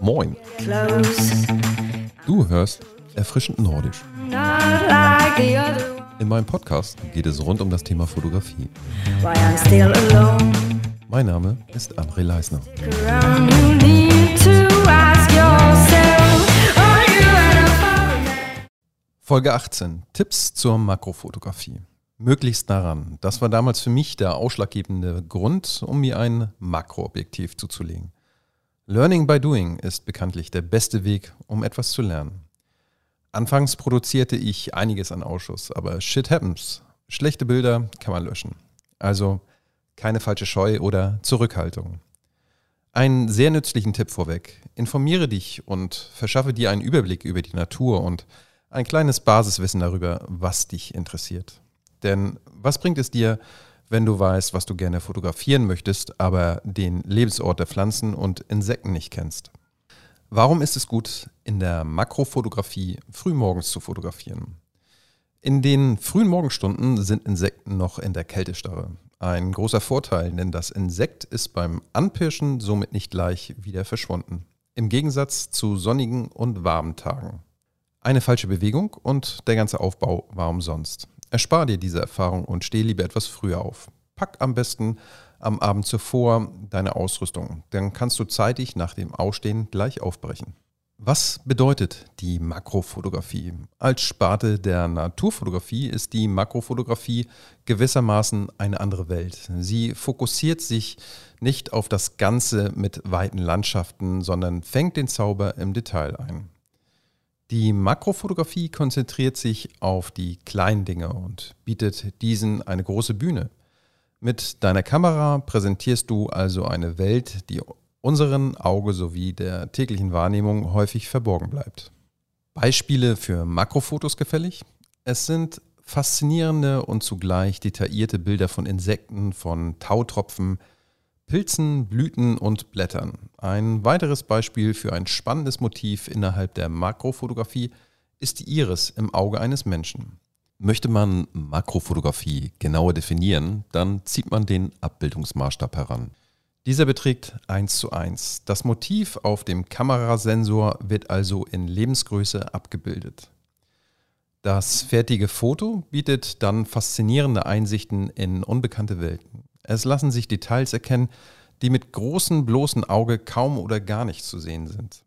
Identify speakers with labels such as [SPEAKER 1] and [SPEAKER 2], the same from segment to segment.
[SPEAKER 1] Moin, du hörst erfrischend nordisch. In meinem Podcast geht es rund um das Thema Fotografie. Mein Name ist André Leisner. Folge 18. Tipps zur Makrofotografie. Möglichst daran. Das war damals für mich der ausschlaggebende Grund, um mir ein Makroobjektiv zuzulegen. Learning by doing ist bekanntlich der beste Weg, um etwas zu lernen. Anfangs produzierte ich einiges an Ausschuss, aber shit happens. Schlechte Bilder kann man löschen. Also keine falsche Scheu oder Zurückhaltung. Einen sehr nützlichen Tipp vorweg. Informiere dich und verschaffe dir einen Überblick über die Natur und ein kleines Basiswissen darüber, was dich interessiert. Denn was bringt es dir, wenn du weißt, was du gerne fotografieren möchtest, aber den Lebensort der Pflanzen und Insekten nicht kennst? Warum ist es gut, in der Makrofotografie frühmorgens zu fotografieren? In den frühen Morgenstunden sind Insekten noch in der Kältestarre. Ein großer Vorteil, denn das Insekt ist beim Anpirschen somit nicht gleich wieder verschwunden. Im Gegensatz zu sonnigen und warmen Tagen. Eine falsche Bewegung und der ganze Aufbau war umsonst. Erspar dir diese Erfahrung und steh lieber etwas früher auf. Pack am besten am Abend zuvor deine Ausrüstung. Dann kannst du zeitig nach dem Ausstehen gleich aufbrechen. Was bedeutet die Makrofotografie? Als Sparte der Naturfotografie ist die Makrofotografie gewissermaßen eine andere Welt. Sie fokussiert sich nicht auf das Ganze mit weiten Landschaften, sondern fängt den Zauber im Detail ein. Die Makrofotografie konzentriert sich auf die kleinen Dinge und bietet diesen eine große Bühne. Mit deiner Kamera präsentierst du also eine Welt, die unseren Auge sowie der täglichen Wahrnehmung häufig verborgen bleibt. Beispiele für Makrofotos gefällig? Es sind faszinierende und zugleich detaillierte Bilder von Insekten, von Tautropfen, Pilzen, Blüten und Blättern. Ein weiteres Beispiel für ein spannendes Motiv innerhalb der Makrofotografie ist die Iris im Auge eines Menschen. Möchte man Makrofotografie genauer definieren, dann zieht man den Abbildungsmaßstab heran. Dieser beträgt 1 zu 1. Das Motiv auf dem Kamerasensor wird also in Lebensgröße abgebildet. Das fertige Foto bietet dann faszinierende Einsichten in unbekannte Welten. Es lassen sich Details erkennen, die mit großem bloßen Auge kaum oder gar nicht zu sehen sind.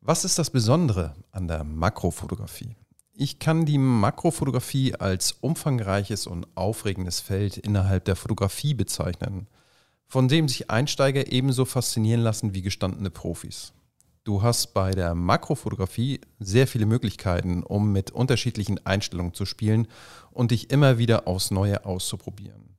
[SPEAKER 1] Was ist das Besondere an der Makrofotografie? Ich kann die Makrofotografie als umfangreiches und aufregendes Feld innerhalb der Fotografie bezeichnen, von dem sich Einsteiger ebenso faszinieren lassen wie gestandene Profis. Du hast bei der Makrofotografie sehr viele Möglichkeiten, um mit unterschiedlichen Einstellungen zu spielen und dich immer wieder aufs Neue auszuprobieren.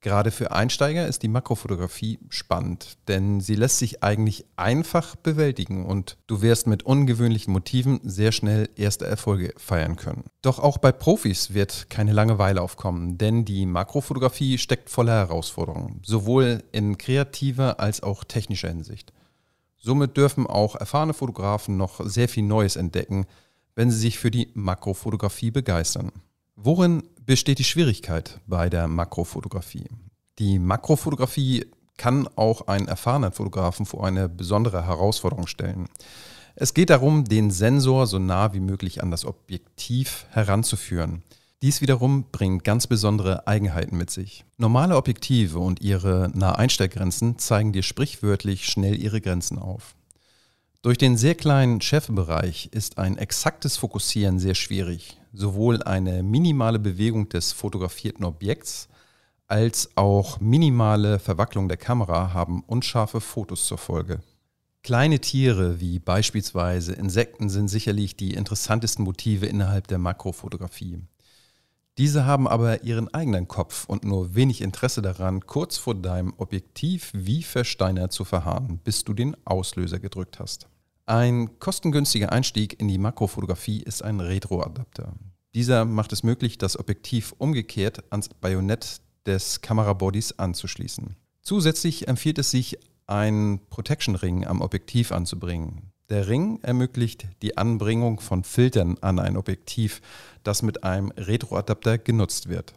[SPEAKER 1] Gerade für Einsteiger ist die Makrofotografie spannend, denn sie lässt sich eigentlich einfach bewältigen und du wirst mit ungewöhnlichen Motiven sehr schnell erste Erfolge feiern können. Doch auch bei Profis wird keine Langeweile aufkommen, denn die Makrofotografie steckt voller Herausforderungen, sowohl in kreativer als auch technischer Hinsicht. Somit dürfen auch erfahrene Fotografen noch sehr viel Neues entdecken, wenn sie sich für die Makrofotografie begeistern. Worin besteht die Schwierigkeit bei der Makrofotografie? Die Makrofotografie kann auch einen erfahrenen Fotografen vor eine besondere Herausforderung stellen. Es geht darum, den Sensor so nah wie möglich an das Objektiv heranzuführen. Dies wiederum bringt ganz besondere Eigenheiten mit sich. Normale Objektive und ihre Naheinstellgrenzen zeigen dir sprichwörtlich schnell ihre Grenzen auf. Durch den sehr kleinen Schärfebereich ist ein exaktes Fokussieren sehr schwierig. Sowohl eine minimale Bewegung des fotografierten Objekts als auch minimale Verwacklung der Kamera haben unscharfe Fotos zur Folge. Kleine Tiere wie beispielsweise Insekten sind sicherlich die interessantesten Motive innerhalb der Makrofotografie. Diese haben aber ihren eigenen Kopf und nur wenig Interesse daran, kurz vor deinem Objektiv wie versteinert zu verharren, bis du den Auslöser gedrückt hast. Ein kostengünstiger Einstieg in die Makrofotografie ist ein Retroadapter. Dieser macht es möglich, das Objektiv umgekehrt ans Bajonett des Kamerabodies anzuschließen. Zusätzlich empfiehlt es sich, einen Protection Ring am Objektiv anzubringen. Der Ring ermöglicht die Anbringung von Filtern an ein Objektiv, das mit einem Retroadapter genutzt wird.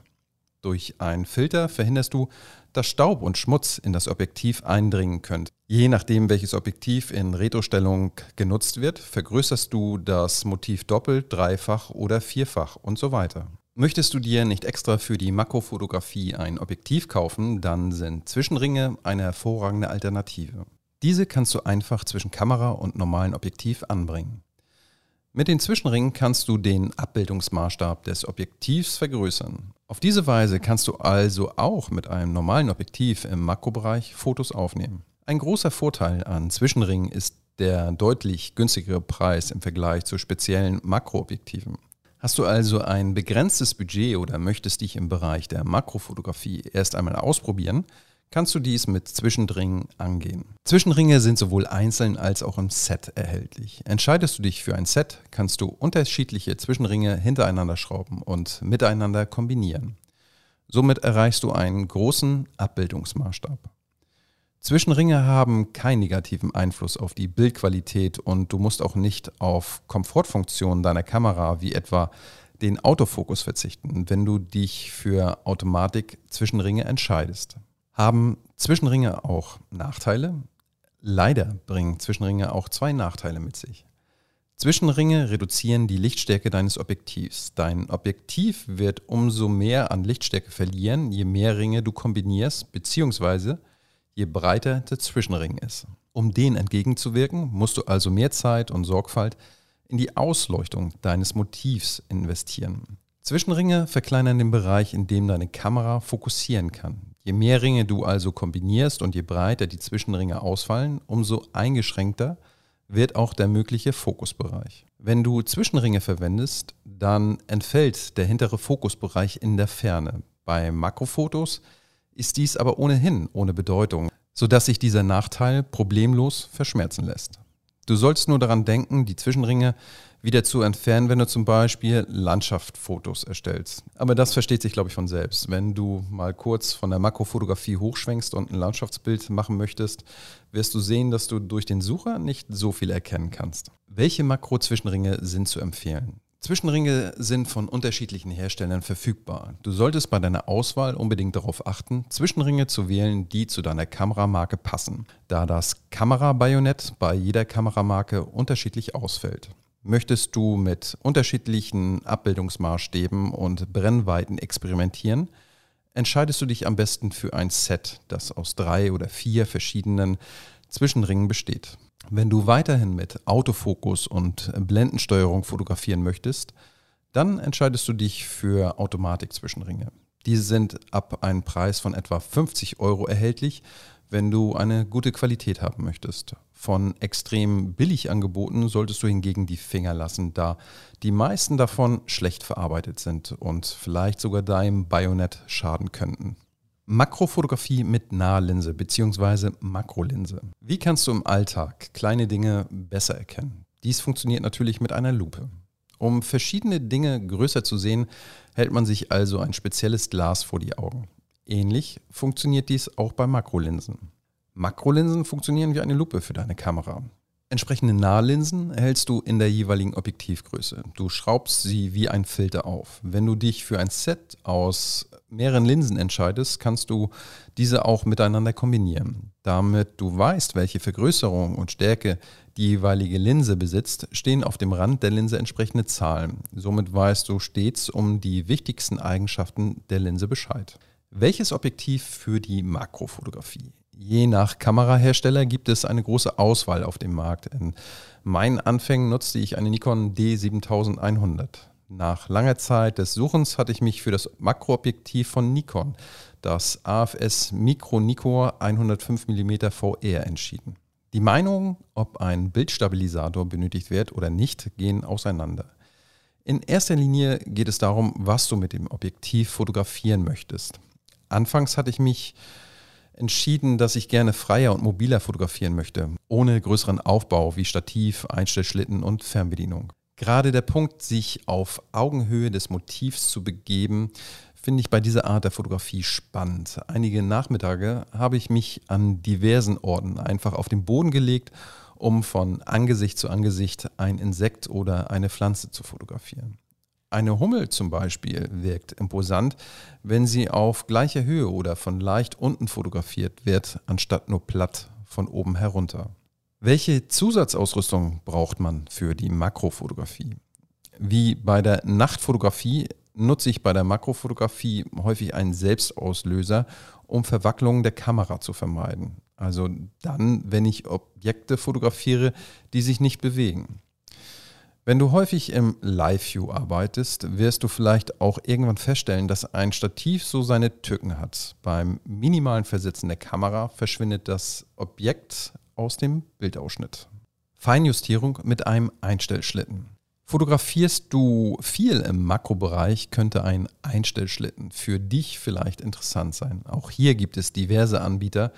[SPEAKER 1] Durch einen Filter verhinderst du, dass Staub und Schmutz in das Objektiv eindringen könnt. Je nachdem, welches Objektiv in Retrostellung genutzt wird, vergrößerst du das Motiv doppelt, dreifach oder vierfach und so weiter. Möchtest du dir nicht extra für die Makrofotografie ein Objektiv kaufen, dann sind Zwischenringe eine hervorragende Alternative. Diese kannst du einfach zwischen Kamera und normalen Objektiv anbringen. Mit den Zwischenringen kannst du den Abbildungsmaßstab des Objektivs vergrößern. Auf diese Weise kannst du also auch mit einem normalen Objektiv im Makrobereich Fotos aufnehmen. Ein großer Vorteil an Zwischenringen ist der deutlich günstigere Preis im Vergleich zu speziellen Makroobjektiven. Hast du also ein begrenztes Budget oder möchtest dich im Bereich der Makrofotografie erst einmal ausprobieren, kannst du dies mit Zwischenringen angehen. Zwischenringe sind sowohl einzeln als auch im Set erhältlich. Entscheidest du dich für ein Set, kannst du unterschiedliche Zwischenringe hintereinander schrauben und miteinander kombinieren. Somit erreichst du einen großen Abbildungsmaßstab. Zwischenringe haben keinen negativen Einfluss auf die Bildqualität und du musst auch nicht auf Komfortfunktionen deiner Kamera wie etwa den Autofokus verzichten, wenn du dich für Automatik-Zwischenringe entscheidest. Haben Zwischenringe auch Nachteile? Leider bringen Zwischenringe auch zwei Nachteile mit sich. Zwischenringe reduzieren die Lichtstärke deines Objektivs. Dein Objektiv wird umso mehr an Lichtstärke verlieren, je mehr Ringe du kombinierst, beziehungsweise je breiter der Zwischenring ist. Um den entgegenzuwirken, musst du also mehr Zeit und Sorgfalt in die Ausleuchtung deines Motivs investieren. Zwischenringe verkleinern den Bereich, in dem deine Kamera fokussieren kann. Je mehr Ringe du also kombinierst und je breiter die Zwischenringe ausfallen, umso eingeschränkter wird auch der mögliche Fokusbereich. Wenn du Zwischenringe verwendest, dann entfällt der hintere Fokusbereich in der Ferne. Bei Makrofotos ist dies aber ohnehin ohne Bedeutung, sodass sich dieser Nachteil problemlos verschmerzen lässt. Du sollst nur daran denken, die Zwischenringe wieder zu entfernen, wenn du zum Beispiel Landschaftsfotos erstellst. Aber das versteht sich, glaube ich, von selbst. Wenn du mal kurz von der Makrofotografie hochschwenkst und ein Landschaftsbild machen möchtest, wirst du sehen, dass du durch den Sucher nicht so viel erkennen kannst. Welche Makro-Zwischenringe sind zu empfehlen? Zwischenringe sind von unterschiedlichen Herstellern verfügbar. Du solltest bei deiner Auswahl unbedingt darauf achten, Zwischenringe zu wählen, die zu deiner Kameramarke passen, da das Kamerabajonett bei jeder Kameramarke unterschiedlich ausfällt. Möchtest du mit unterschiedlichen Abbildungsmaßstäben und Brennweiten experimentieren, entscheidest du dich am besten für ein Set, das aus drei oder vier verschiedenen Zwischenringen besteht. Wenn du weiterhin mit Autofokus und Blendensteuerung fotografieren möchtest, dann entscheidest du dich für Automatik-Zwischenringe. Diese sind ab einem Preis von etwa 50 Euro erhältlich, wenn du eine gute Qualität haben möchtest. Von extrem billig Angeboten solltest du hingegen die Finger lassen, da die meisten davon schlecht verarbeitet sind und vielleicht sogar deinem Bajonett schaden könnten. Makrofotografie mit Nahlinse bzw. Makrolinse. Wie kannst du im Alltag kleine Dinge besser erkennen? Dies funktioniert natürlich mit einer Lupe. Um verschiedene Dinge größer zu sehen, hält man sich also ein spezielles Glas vor die Augen. Ähnlich funktioniert dies auch bei Makrolinsen. Makrolinsen funktionieren wie eine Lupe für deine Kamera. Entsprechende Nahlinsen erhältst du in der jeweiligen Objektivgröße. Du schraubst sie wie ein Filter auf. Wenn du dich für ein Set aus mehreren Linsen entscheidest, kannst du diese auch miteinander kombinieren. Damit du weißt, welche Vergrößerung und Stärke die jeweilige Linse besitzt, stehen auf dem Rand der Linse entsprechende Zahlen. Somit weißt du stets um die wichtigsten Eigenschaften der Linse Bescheid. Welches Objektiv für die Makrofotografie? Je nach Kamerahersteller gibt es eine große Auswahl auf dem Markt. In meinen Anfängen nutzte ich eine Nikon D7100. Nach langer Zeit des Suchens hatte ich mich für das Makroobjektiv von Nikon, das AFS Micro Nikkor 105 mm VR entschieden. Die Meinungen, ob ein Bildstabilisator benötigt wird oder nicht, gehen auseinander. In erster Linie geht es darum, was du mit dem Objektiv fotografieren möchtest. Anfangs hatte ich mich entschieden, dass ich gerne freier und mobiler fotografieren möchte, ohne größeren Aufbau wie Stativ, Einstellschlitten und Fernbedienung. Gerade der Punkt, sich auf Augenhöhe des Motivs zu begeben, finde ich bei dieser Art der Fotografie spannend. Einige Nachmittage habe ich mich an diversen Orten einfach auf den Boden gelegt, um von Angesicht zu Angesicht ein Insekt oder eine Pflanze zu fotografieren. Eine Hummel zum Beispiel wirkt imposant, wenn sie auf gleicher Höhe oder von leicht unten fotografiert wird, anstatt nur platt von oben herunter. Welche Zusatzausrüstung braucht man für die Makrofotografie? Wie bei der Nachtfotografie nutze ich bei der Makrofotografie häufig einen Selbstauslöser, um Verwacklungen der Kamera zu vermeiden. Also dann, wenn ich Objekte fotografiere, die sich nicht bewegen. Wenn du häufig im Live-View arbeitest, wirst du vielleicht auch irgendwann feststellen, dass ein Stativ so seine Tücken hat. Beim minimalen Versetzen der Kamera verschwindet das Objekt aus dem Bildausschnitt. Feinjustierung mit einem Einstellschlitten. Fotografierst du viel im Makrobereich, könnte ein Einstellschlitten für dich vielleicht interessant sein. Auch hier gibt es diverse Anbieter,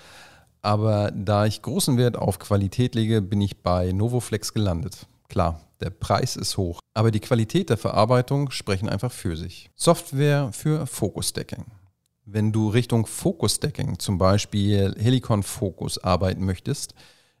[SPEAKER 1] aber da ich großen Wert auf Qualität lege, bin ich bei Novoflex gelandet. Klar, der Preis ist hoch, aber die Qualität der Verarbeitung sprechen einfach für sich. Software für Focus-Stacking. Wenn du Richtung Focus-Stacking, zum Beispiel Helicon Focus, arbeiten möchtest,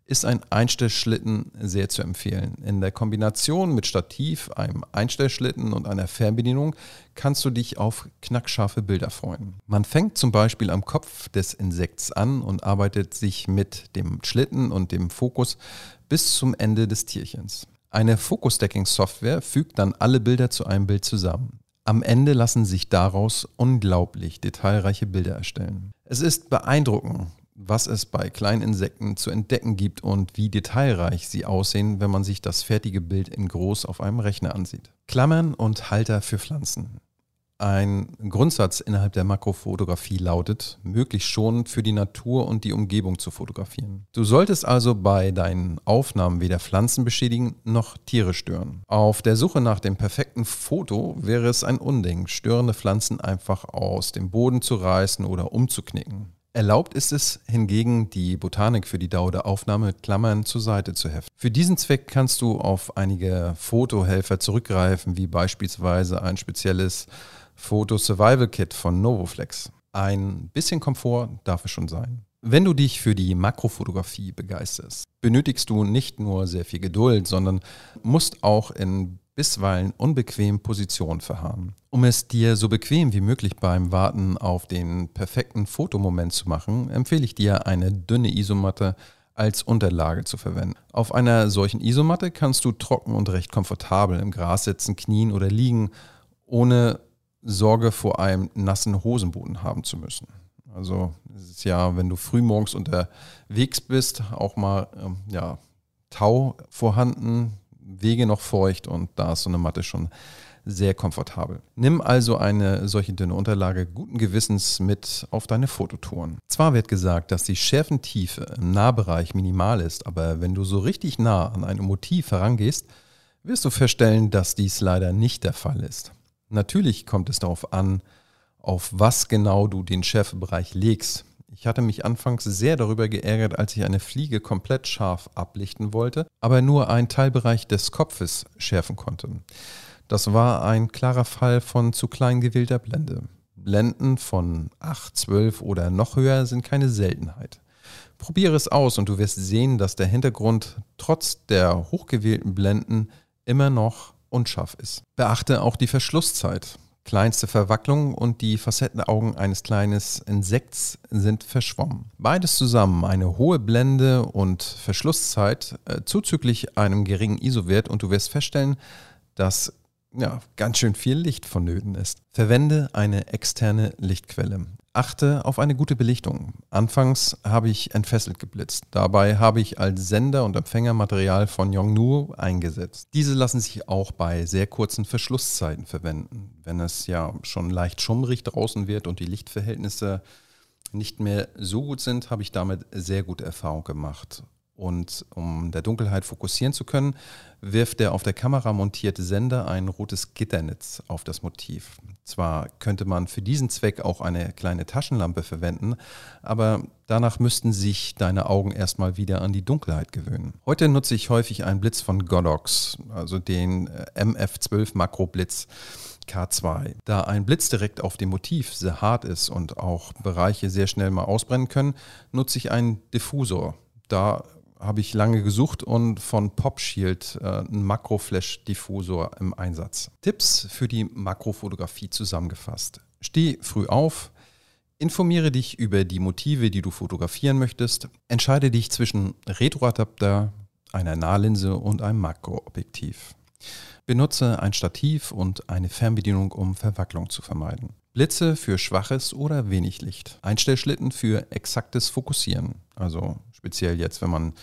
[SPEAKER 1] ist ein Einstellschlitten sehr zu empfehlen. In der Kombination mit Stativ, einem Einstellschlitten und einer Fernbedienung kannst du dich auf knackscharfe Bilder freuen. Man fängt zum Beispiel am Kopf des Insekts an und arbeitet sich mit dem Schlitten und dem Fokus bis zum Ende des Tierchens. Eine Focus-Stacking-Software fügt dann alle Bilder zu einem Bild zusammen. Am Ende lassen sich daraus unglaublich detailreiche Bilder erstellen. Es ist beeindruckend, was es bei kleinen Insekten zu entdecken gibt und wie detailreich sie aussehen, wenn man sich das fertige Bild in groß auf einem Rechner ansieht. Klammern und Halter für Pflanzen. Ein Grundsatz innerhalb der Makrofotografie lautet, möglichst schonend für die Natur und die Umgebung zu fotografieren. Du solltest also bei deinen Aufnahmen weder Pflanzen beschädigen noch Tiere stören. Auf der Suche nach dem perfekten Foto wäre es ein Unding, störende Pflanzen einfach aus dem Boden zu reißen oder umzuknicken. Erlaubt ist es hingegen, die Botanik für die Dauer der Aufnahme mit Klammern zur Seite zu heften. Für diesen Zweck kannst du auf einige Fotohelfer zurückgreifen, wie beispielsweise ein spezielles Foto Survival Kit von Novoflex. Ein bisschen Komfort darf es schon sein. Wenn du dich für die Makrofotografie begeisterst, benötigst du nicht nur sehr viel Geduld, sondern musst auch in bisweilen unbequemen Position verharren. Um es dir so bequem wie möglich beim Warten auf den perfekten Fotomoment zu machen, empfehle ich dir eine dünne Isomatte als Unterlage zu verwenden. Auf einer solchen Isomatte kannst du trocken und recht komfortabel im Gras sitzen, knien oder liegen, ohne Sorge vor einem nassen Hosenboden haben zu müssen. Also es ist ja, wenn du frühmorgens unterwegs bist, auch mal ähm, ja, Tau vorhanden, Wege noch feucht und da ist so eine Matte schon sehr komfortabel. Nimm also eine solche dünne Unterlage guten Gewissens mit auf deine Fototouren. Zwar wird gesagt, dass die Schärfentiefe im Nahbereich minimal ist, aber wenn du so richtig nah an ein Motiv herangehst, wirst du feststellen, dass dies leider nicht der Fall ist. Natürlich kommt es darauf an, auf was genau du den Schärfebereich legst. Ich hatte mich anfangs sehr darüber geärgert, als ich eine Fliege komplett scharf ablichten wollte, aber nur einen Teilbereich des Kopfes schärfen konnte. Das war ein klarer Fall von zu klein gewählter Blende. Blenden von 8, 12 oder noch höher sind keine Seltenheit. Probiere es aus und du wirst sehen, dass der Hintergrund trotz der hochgewählten Blenden immer noch unscharf ist. Beachte auch die Verschlusszeit kleinste Verwacklung und die Facettenaugen eines kleinen Insekts sind verschwommen. Beides zusammen, eine hohe Blende und Verschlusszeit, äh, zuzüglich einem geringen ISO-Wert und du wirst feststellen, dass ja, ganz schön viel Licht vonnöten ist. Verwende eine externe Lichtquelle. Achte auf eine gute Belichtung. Anfangs habe ich entfesselt geblitzt. Dabei habe ich als Sender und Empfänger Material von Yongnuo eingesetzt. Diese lassen sich auch bei sehr kurzen Verschlusszeiten verwenden. Wenn es ja schon leicht schummrig draußen wird und die Lichtverhältnisse nicht mehr so gut sind, habe ich damit sehr gute Erfahrung gemacht. Und um der Dunkelheit fokussieren zu können, wirft der auf der Kamera montierte Sender ein rotes Gitternetz auf das Motiv. Zwar könnte man für diesen Zweck auch eine kleine Taschenlampe verwenden, aber danach müssten sich deine Augen erstmal wieder an die Dunkelheit gewöhnen. Heute nutze ich häufig einen Blitz von Godox, also den äh, MF12 Makro Blitz. K2. Da ein Blitz direkt auf dem Motiv sehr hart ist und auch Bereiche sehr schnell mal ausbrennen können, nutze ich einen Diffusor. Da habe ich lange gesucht und von PopShield äh, einen Makro-Flash-Diffusor im Einsatz. Tipps für die Makrofotografie zusammengefasst. Steh früh auf, informiere dich über die Motive, die du fotografieren möchtest, entscheide dich zwischen Retroadapter, einer Nahlinse und einem Makroobjektiv. Benutze ein Stativ und eine Fernbedienung, um Verwacklung zu vermeiden. Blitze für schwaches oder wenig Licht. Einstellschlitten für exaktes Fokussieren. Also speziell jetzt, wenn man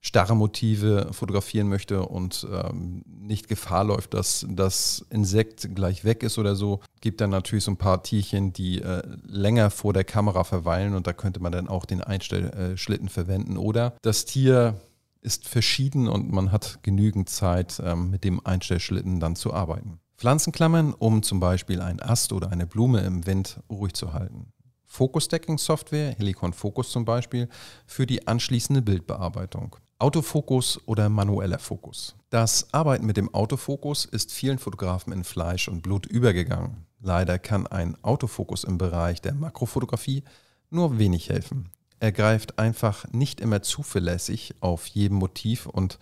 [SPEAKER 1] starre Motive fotografieren möchte und ähm, nicht Gefahr läuft, dass das Insekt gleich weg ist oder so, gibt dann natürlich so ein paar Tierchen, die äh, länger vor der Kamera verweilen und da könnte man dann auch den Einstellschlitten verwenden. Oder das Tier ist verschieden und man hat genügend Zeit, ähm, mit dem Einstellschlitten dann zu arbeiten. Pflanzenklammern, um zum Beispiel einen Ast oder eine Blume im Wind ruhig zu halten. Focus-Stacking-Software, Helicon Focus zum Beispiel, für die anschließende Bildbearbeitung. Autofokus oder manueller Fokus. Das Arbeiten mit dem Autofokus ist vielen Fotografen in Fleisch und Blut übergegangen. Leider kann ein Autofokus im Bereich der Makrofotografie nur wenig helfen. Er greift einfach nicht immer zuverlässig auf jedem Motiv und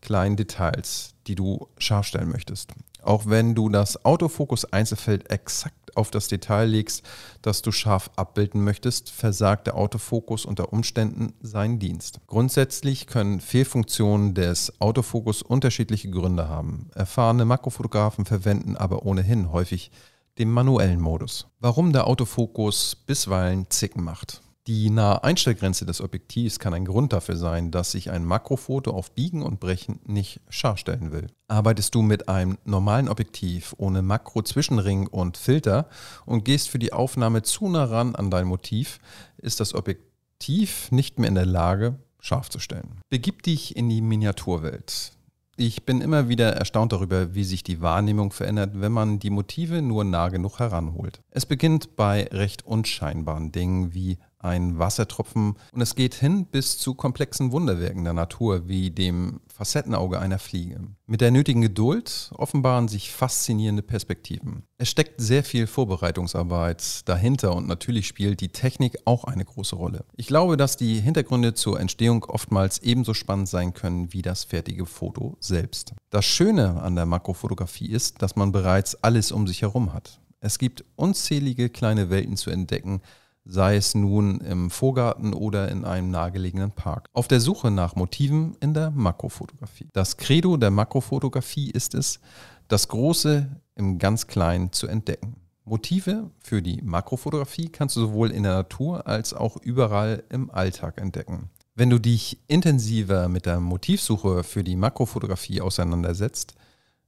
[SPEAKER 1] kleinen Details, die du scharf stellen möchtest. Auch wenn du das Autofokus-Einzelfeld exakt auf das Detail legst, das du scharf abbilden möchtest, versagt der Autofokus unter Umständen seinen Dienst. Grundsätzlich können Fehlfunktionen des Autofokus unterschiedliche Gründe haben. Erfahrene Makrofotografen verwenden aber ohnehin häufig den manuellen Modus. Warum der Autofokus bisweilen Zicken macht. Die nahe Einstellgrenze des Objektivs kann ein Grund dafür sein, dass sich ein Makrofoto auf Biegen und Brechen nicht scharf stellen will. Arbeitest du mit einem normalen Objektiv ohne Makro-Zwischenring und Filter und gehst für die Aufnahme zu nah ran an dein Motiv, ist das Objektiv nicht mehr in der Lage, scharf zu stellen. Begib dich in die Miniaturwelt. Ich bin immer wieder erstaunt darüber, wie sich die Wahrnehmung verändert, wenn man die Motive nur nah genug heranholt. Es beginnt bei recht unscheinbaren Dingen wie ein Wassertropfen und es geht hin bis zu komplexen Wunderwerken der Natur, wie dem Facettenauge einer Fliege. Mit der nötigen Geduld offenbaren sich faszinierende Perspektiven. Es steckt sehr viel Vorbereitungsarbeit dahinter und natürlich spielt die Technik auch eine große Rolle. Ich glaube, dass die Hintergründe zur Entstehung oftmals ebenso spannend sein können wie das fertige Foto selbst. Das Schöne an der Makrofotografie ist, dass man bereits alles um sich herum hat. Es gibt unzählige kleine Welten zu entdecken, sei es nun im Vorgarten oder in einem nahegelegenen Park. Auf der Suche nach Motiven in der Makrofotografie. Das Credo der Makrofotografie ist es, das Große im ganz Kleinen zu entdecken. Motive für die Makrofotografie kannst du sowohl in der Natur als auch überall im Alltag entdecken. Wenn du dich intensiver mit der Motivsuche für die Makrofotografie auseinandersetzt,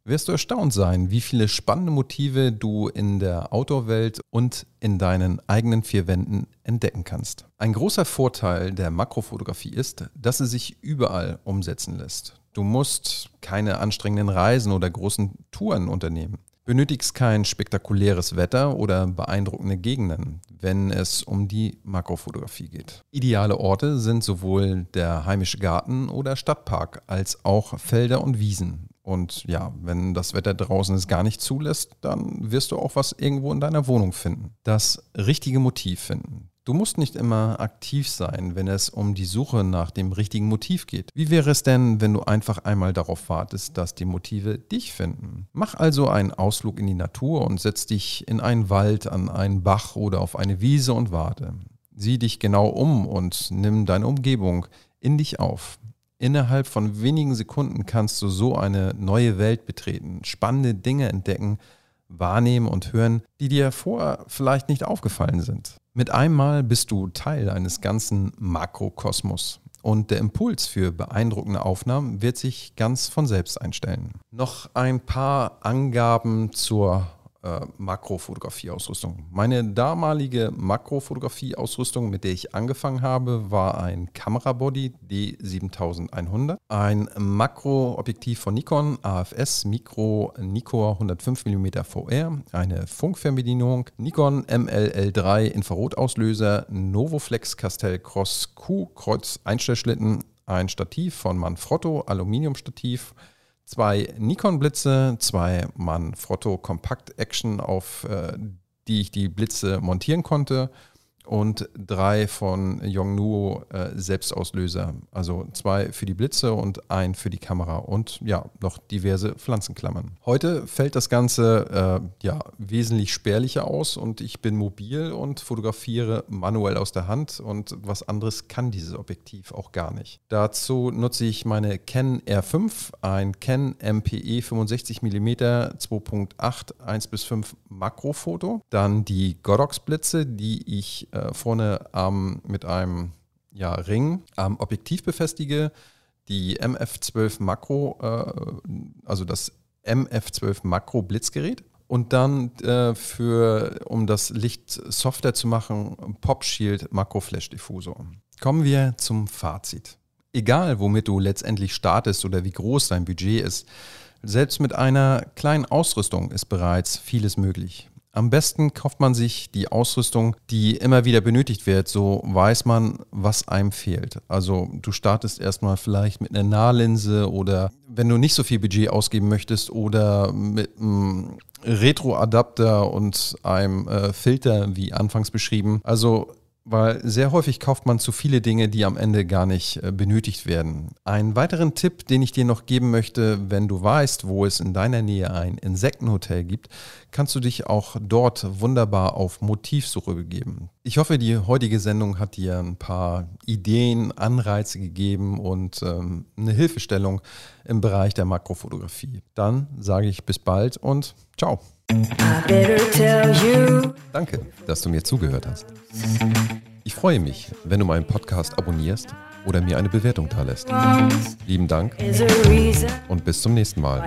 [SPEAKER 1] wirst du erstaunt sein, wie viele spannende Motive du in der Outdoor-Welt und in deinen eigenen vier Wänden entdecken kannst. Ein großer Vorteil der Makrofotografie ist, dass sie sich überall umsetzen lässt. Du musst keine anstrengenden Reisen oder großen Touren unternehmen. Benötigst kein spektakuläres Wetter oder beeindruckende Gegenden, wenn es um die Makrofotografie geht. Ideale Orte sind sowohl der heimische Garten oder Stadtpark als auch Felder und Wiesen, und ja, wenn das Wetter draußen es gar nicht zulässt, dann wirst du auch was irgendwo in deiner Wohnung finden. Das richtige Motiv finden. Du musst nicht immer aktiv sein, wenn es um die Suche nach dem richtigen Motiv geht. Wie wäre es denn, wenn du einfach einmal darauf wartest, dass die Motive dich finden? Mach also einen Ausflug in die Natur und setz dich in einen Wald, an einen Bach oder auf eine Wiese und warte. Sieh dich genau um und nimm deine Umgebung in dich auf. Innerhalb von wenigen Sekunden kannst du so eine neue Welt betreten, spannende Dinge entdecken, wahrnehmen und hören, die dir vorher vielleicht nicht aufgefallen sind. Mit einmal bist du Teil eines ganzen Makrokosmos und der Impuls für beeindruckende Aufnahmen wird sich ganz von selbst einstellen. Noch ein paar Angaben zur äh, Makrofotografie-Ausrüstung. Meine damalige Makrofotografie-Ausrüstung, mit der ich angefangen habe, war ein Kamerabody D7100, ein Makroobjektiv von Nikon AFS Micro Nikkor 105 mm VR, eine Funkfernbedienung, Nikon MLL3 Infrarotauslöser, Novoflex Castell Cross Q Kreuz Einstellschlitten, ein Stativ von Manfrotto Aluminiumstativ, zwei Nikon-Blitze, zwei Manfrotto Kompakt Action, auf äh, die ich die Blitze montieren konnte und drei von Yongnuo äh, Selbstauslöser. Also zwei für die Blitze und ein für die Kamera und ja, noch diverse Pflanzenklammern. Heute fällt das Ganze äh, ja wesentlich spärlicher aus und ich bin mobil und fotografiere manuell aus der Hand und was anderes kann dieses Objektiv auch gar nicht. Dazu nutze ich meine Canon R5, ein Canon MPE 65 mm 2.8 1 bis 5 Makrofoto, dann die Godox Blitze, die ich äh, vorne ähm, mit einem ja, Ring am Objektiv befestige, die MF12 Makro, äh, also das MF12 Makro Blitzgerät und dann äh, für, um das Licht softer zu machen, Pop Shield Makro Flash Diffusor. Kommen wir zum Fazit. Egal, womit du letztendlich startest oder wie groß dein Budget ist, selbst mit einer kleinen Ausrüstung ist bereits vieles möglich. Am besten kauft man sich die Ausrüstung, die immer wieder benötigt wird. So weiß man, was einem fehlt. Also du startest erstmal vielleicht mit einer Nahlinse oder wenn du nicht so viel Budget ausgeben möchtest oder mit einem Retro-Adapter und einem äh, Filter, wie anfangs beschrieben. Also weil sehr häufig kauft man zu viele Dinge, die am Ende gar nicht äh, benötigt werden. Einen weiteren Tipp, den ich dir noch geben möchte, wenn du weißt, wo es in deiner Nähe ein Insektenhotel gibt, kannst du dich auch dort wunderbar auf Motivsuche begeben. Ich hoffe, die heutige Sendung hat dir ein paar Ideen, Anreize gegeben und ähm, eine Hilfestellung im Bereich der Makrofotografie. Dann sage ich bis bald und ciao. Danke, dass du mir zugehört hast. Ich freue mich, wenn du meinen Podcast abonnierst oder mir eine Bewertung da lässt. Lieben Dank und bis zum nächsten Mal.